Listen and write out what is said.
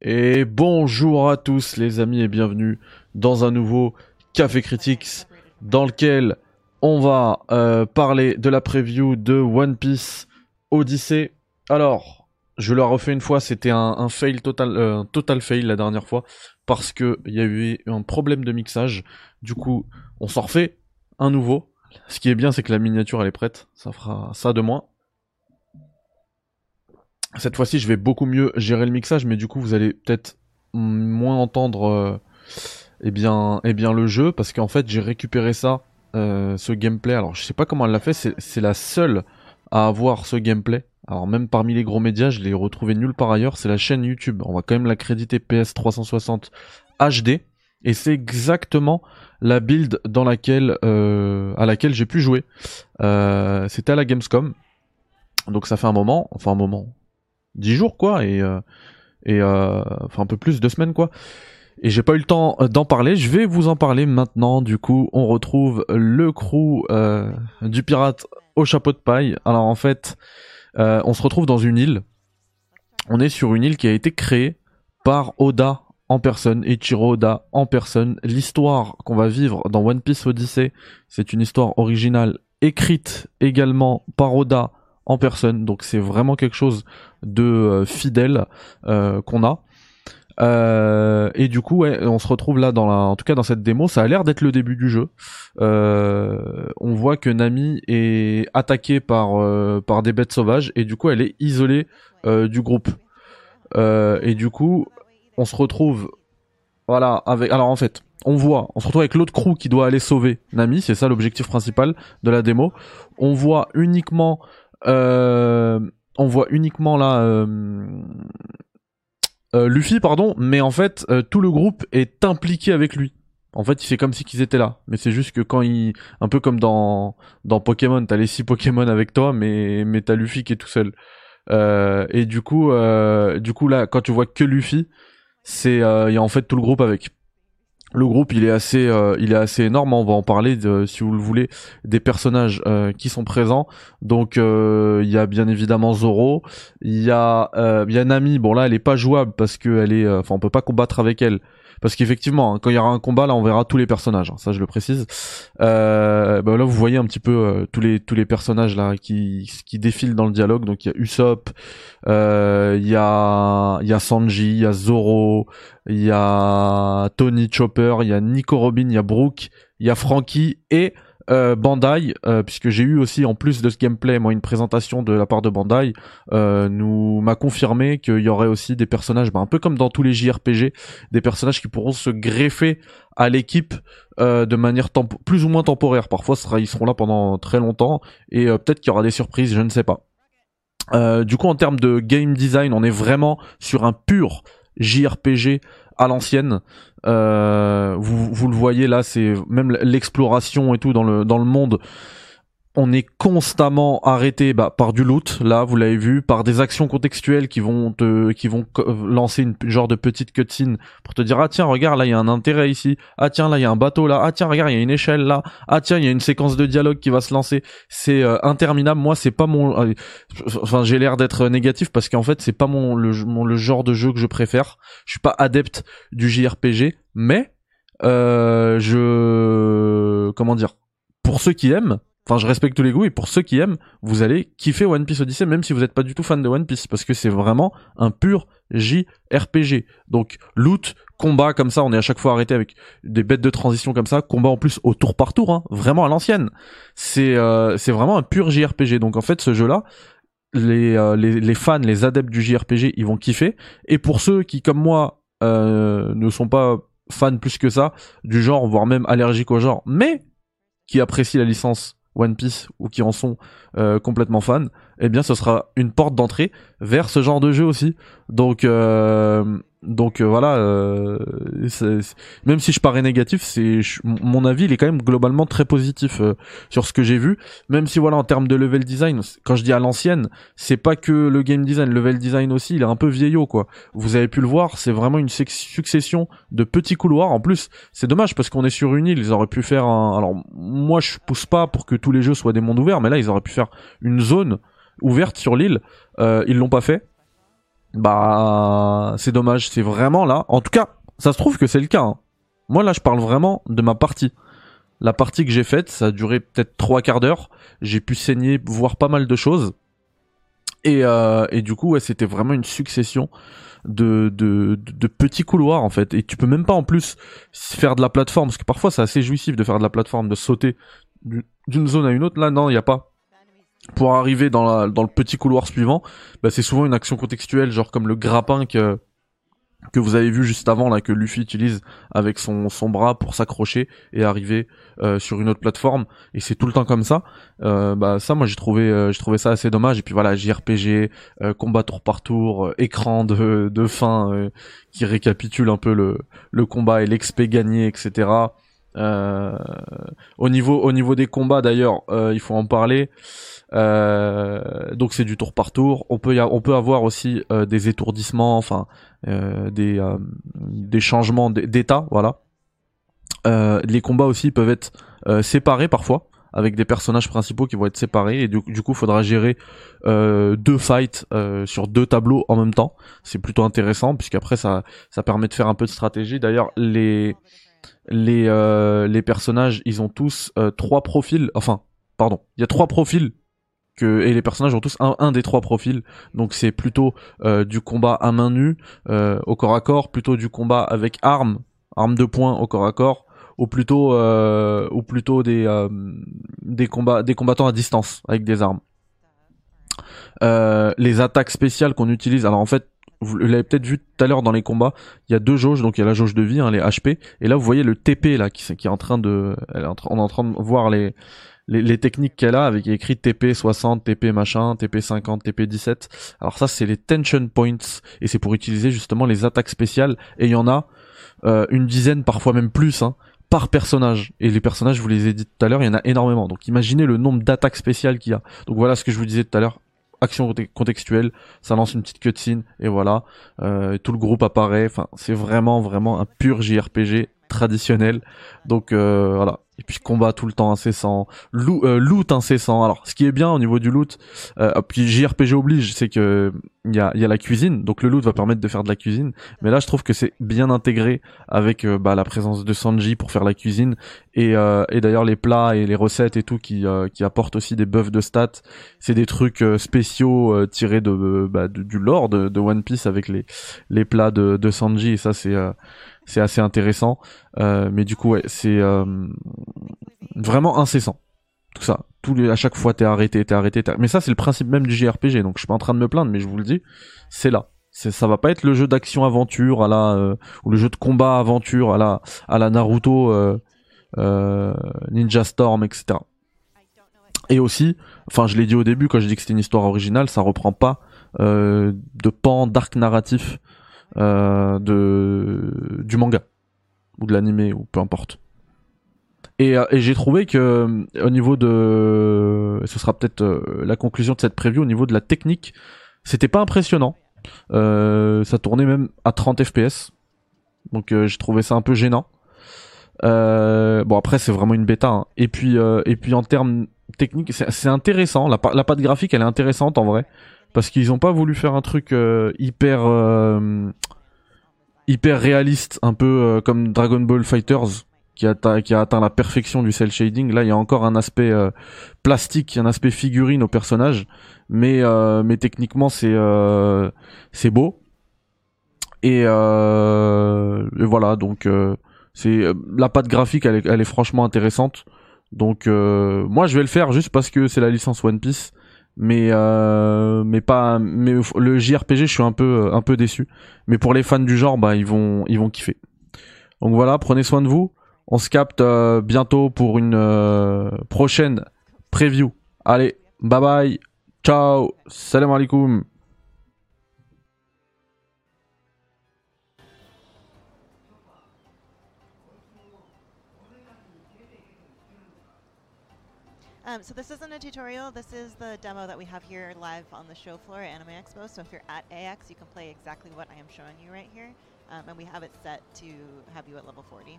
Et bonjour à tous les amis et bienvenue dans un nouveau Café Critics dans lequel on va euh, parler de la preview de One Piece Odyssey. Alors, je le refais une fois, c'était un, fail total, euh, total fail la dernière fois parce que il y a eu un problème de mixage. Du coup, on s'en refait un nouveau. Ce qui est bien, c'est que la miniature elle est prête. Ça fera ça de moins. Cette fois-ci, je vais beaucoup mieux gérer le mixage, mais du coup, vous allez peut-être moins entendre euh, eh bien, eh bien le jeu, parce qu'en fait, j'ai récupéré ça, euh, ce gameplay. Alors, je sais pas comment elle l'a fait, c'est la seule à avoir ce gameplay. Alors, même parmi les gros médias, je l'ai retrouvé nulle part ailleurs. C'est la chaîne YouTube. On va quand même l'accréditer PS360 HD. Et c'est exactement la build dans laquelle, euh, à laquelle j'ai pu jouer. Euh, C'était à la Gamescom. Donc ça fait un moment, enfin un moment, 10 jours quoi et euh, et euh, enfin un peu plus deux semaines quoi. Et j'ai pas eu le temps euh, d'en parler. Je vais vous en parler maintenant. Du coup on retrouve le crew du pirate au chapeau de paille. Alors en fait on se retrouve dans une île. On est sur une île qui a été créée par Oda en personne, Ichiro Oda en personne. L'histoire qu'on va vivre dans One Piece Odyssey, c'est une histoire originale écrite également par Oda en personne. Donc c'est vraiment quelque chose de euh, fidèle euh, qu'on a. Euh, et du coup, ouais, on se retrouve là dans la, en tout cas dans cette démo, ça a l'air d'être le début du jeu. on voit que Nami est attaquée par par des bêtes sauvages et du coup elle est isolée du groupe. et du coup, on se retrouve, voilà, avec. Alors en fait, on voit, on se retrouve avec l'autre crew qui doit aller sauver Nami, c'est ça l'objectif principal de la démo. On voit uniquement euh, on voit uniquement là euh, euh, Luffy, pardon, mais en fait tout le groupe est impliqué avec lui. En fait, il fait comme si qu'ils étaient là, mais c'est juste que quand il, un peu comme dans dans Pokémon, t'as les six Pokémon avec toi, mais mais t'as Luffy qui est tout seul. et du coup, du coup là, quand tu vois que Luffy, c'est il y a en fait tout le groupe avec. Le groupe, il est assez, euh, il est assez énorme. On va en parler, si vous le voulez, des personnages euh, qui sont présents. Donc, euh, il y a bien évidemment Zoro. Il y a, il y a Nami. Bon là, elle est pas jouable parce que elle est, enfin, on peut pas combattre avec elle parce qu'effectivement, hein, quand il y aura un combat, là, on verra tous les personnages. Hein, ça, je le précise. Euh, bah là, vous voyez un petit peu euh, tous les tous les personnages là qui qui défilent dans le dialogue. Donc il y a Usopp, euh, il y a il y a Sanji, il y a Zoro, il y a Tony Chopper, il y a Nico Robin, il y a Brooke, il y a Frankie et euh, Bandai, euh, puisque j'ai eu aussi en plus de ce gameplay, moi une présentation de la part de Bandai, euh, nous m'a confirmé qu'il y aurait aussi des personnages, bah, un peu comme dans tous les JRPG, des personnages qui pourront se greffer à l'équipe de manière plus ou moins temporaire. Parfois, ils seront là pendant très longtemps et peut-être qu'il y aura des surprises, je ne sais pas. du coup, en termes de game design, on est vraiment sur un pur JRPG à l'ancienne. Euh, vous, vous le voyez là, c'est même l'exploration et tout dans le dans le monde on est constamment arrêté bah, par du loot, là vous l'avez vu, par des actions contextuelles qui vont te, qui vont lancer une genre de petite cutscene pour te dire ah tiens regarde là il y a un intérêt ici, ah tiens là il y a un bateau là, ah tiens regarde il y a une échelle là, ah tiens il y a une séquence de dialogue qui va se lancer, c'est euh, interminable. Moi c'est pas mon, euh, enfin j'ai l'air d'être négatif parce qu'en fait c'est pas mon le, genre de jeu que je préfère. Je suis pas adepte du JRPG, mais euh, je comment dire pour ceux qui aiment Enfin, je respecte tous les goûts et pour ceux qui aiment, vous allez kiffer One Piece Odyssey même si vous n'êtes pas du tout fan de One Piece parce que c'est vraiment un pur JRPG. Donc loot, combat comme ça, on est à chaque fois arrêté avec des bêtes de transition comme ça, combat en plus au tour par tour, hein, vraiment à l'ancienne. C'est euh, vraiment un pur JRPG. Donc en fait, ce jeu-là, les, euh, les, les fans, les adeptes du JRPG, ils vont kiffer. Et pour ceux qui, comme moi, euh, ne sont pas fans plus que ça du genre, voire même allergiques au genre, mais qui apprécient la licence One Piece ou qui en sont euh, complètement fans, eh bien ce sera une porte d'entrée vers ce genre de jeu aussi. Donc euh, donc euh, voilà, euh, même si je parais négatif, c'est mon avis, il est quand même globalement très positif sur ce que j'ai vu. Même si voilà, en termes de level design, quand je dis à l'ancienne, c'est pas que le game design, le level design aussi, il est un peu vieillot quoi. Vous avez pu le voir, c'est vraiment une succession de petits couloirs. En plus, c'est dommage parce qu'on est sur une île, ils auraient pu faire un. Alors moi, je pousse pas pour que tous les jeux soient des mondes ouverts, mais là, ils auraient pu faire une zone ouverte sur l'île. ils l'ont pas fait bah c'est dommage, c'est vraiment là. En tout cas, ça se trouve que c'est le cas. Hein. Moi là, je parle vraiment de ma partie. La partie que j'ai faite, ça a duré peut-être trois quarts d'heure. J'ai pu saigner, voir pas mal de choses. Et, euh, et du coup, ouais, c'était vraiment une succession de, de, de, petits couloirs en fait. Et tu peux même pas en plus faire de la plateforme, parce que parfois c'est assez jouissif de faire de la plateforme, de sauter d'une zone à une autre. Là, non, il n'y a pas. Pour arriver dans, le petit couloir suivant, bah, c'est souvent une action contextuelle, genre comme le grappin que que vous avez vu juste avant là que Luffy utilise avec son, son bras pour s'accrocher et arriver euh, sur une autre plateforme. Et c'est tout le temps comme ça. Euh, bah ça moi j'ai trouvé euh, trouvé ça assez dommage. Et puis voilà JRPG combat tour par tour écran de, de fin qui récapitule un peu le, le combat et l'expé gagné etc au niveau au niveau des combats d'ailleurs il faut en parler euh, donc c'est du tour par tour. On peut y on peut avoir aussi euh, des étourdissements, enfin euh, des des changements d'état, voilà. les combats aussi peuvent être séparés parfois avec des personnages principaux qui vont être séparés et du, du coup faudra gérer deux fights sur deux tableaux en même temps. C'est plutôt intéressant puisqu'après ça ça permet de faire un peu de stratégie. D'ailleurs les les les personnages ils ont tous trois profils, enfin pardon, il y a trois profils et les personnages ont tous un, des trois profils. Donc c'est plutôt euh, du combat à main nue euh, au corps à corps, plutôt du combat avec armes, armes de poing au corps à corps, ou plutôt euh, ou plutôt des des combats des combattants à distance avec des armes. les attaques spéciales qu'on utilise, alors en fait vous l'avez peut-être vu tout à l'heure dans les combats, il y a deux jauges, donc il y a la jauge de vie, hein, les HP, et là vous voyez le TP là qui, est en train de, on est en train de voir les les, techniques qu'elle a avec écrit TP 60, TP machin, TP 50, TP 17. Alors ça c'est les tension points et c'est pour utiliser justement les attaques spéciales et il y en a euh, une dizaine parfois même plus hein, par personnage. Et les personnages je vous les ai dit tout à l'heure il y en a énormément. Donc imaginez le nombre d'attaques spéciales qu'il y a. Donc voilà ce que je vous disais tout à l'heure action contextuelle ça lance une petite cutscene et voilà. Euh, tout le groupe apparaît. Enfin c'est vraiment vraiment un pur JRPG traditionnel. Donc euh, voilà. Et puis combat tout le temps incessant, loot, euh, loot incessant. Alors, ce qui est bien au niveau du loot, euh, puis JRPG oblige, c'est que il y a, y a la cuisine, donc le loot va permettre de faire de la cuisine. Mais là, je trouve que c'est bien intégré avec euh, bah, la présence de Sanji pour faire la cuisine et, euh, et d'ailleurs les plats et les recettes et tout qui, qui apportent aussi des buffs de stats. C'est des trucs spéciaux tirés de, bah, du lore de, de, One Piece avec les les plats de, de Sanji et ça c'est c'est assez intéressant. Euh, mais du coup, c'est euh, vraiment incessant. Tout ça. Tous les, à chaque fois, t'es arrêté, t'es arrêté. Mais ça, c'est le principe même du JRPG. Donc, je suis pas en train de me plaindre, mais je vous le dis, c'est là. C'est, ça va pas être le jeu d'action aventure à la euh, ou le jeu de combat aventure à la à la Naruto, Ninja Storm, etc. Et aussi, enfin, je l'ai dit au début quand j'ai dit que c'était une histoire originale, ça reprend pas de pan d'arc narratif euh, de du manga ou de l'animé ou peu importe. Et, euh, et j'ai trouvé que euh, au niveau de, ce sera peut-être la conclusion de cette preview au niveau de la technique, c'était pas impressionnant. ça tournait même à 30 fps, donc j'ai trouvé ça un peu gênant. bon après c'est vraiment une bêta. Hein. Et puis et puis en termes techniques, c'est intéressant. La, la patte graphique elle est intéressante en vrai parce qu'ils ont pas voulu faire un truc euh, hyper euh, hyper réaliste, un peu euh, comme Dragon Ball Fighters qui a, qui a atteint la perfection du cel shading. Là, il y a encore un aspect plastique, un aspect figurine au personnage, mais mais techniquement c'est c'est beau. Et, et, voilà, donc c'est la patte graphique, elle est, elle est franchement intéressante. Donc moi, je vais le faire juste parce que c'est la licence One Piece mais euh, mais pas mais le JRPG je suis un peu un peu déçu mais pour les fans du genre bah ils vont ils vont kiffer donc voilà prenez soin de vous on se capte euh, bientôt pour une euh, prochaine preview allez bye bye ciao salam alaikum Um, so this isn't a tutorial, this is the demo that we have here live on the show floor at Anime Expo. So if you're at AX, you can play exactly what I am showing you right here. Um, and we have it set to have you at level 40.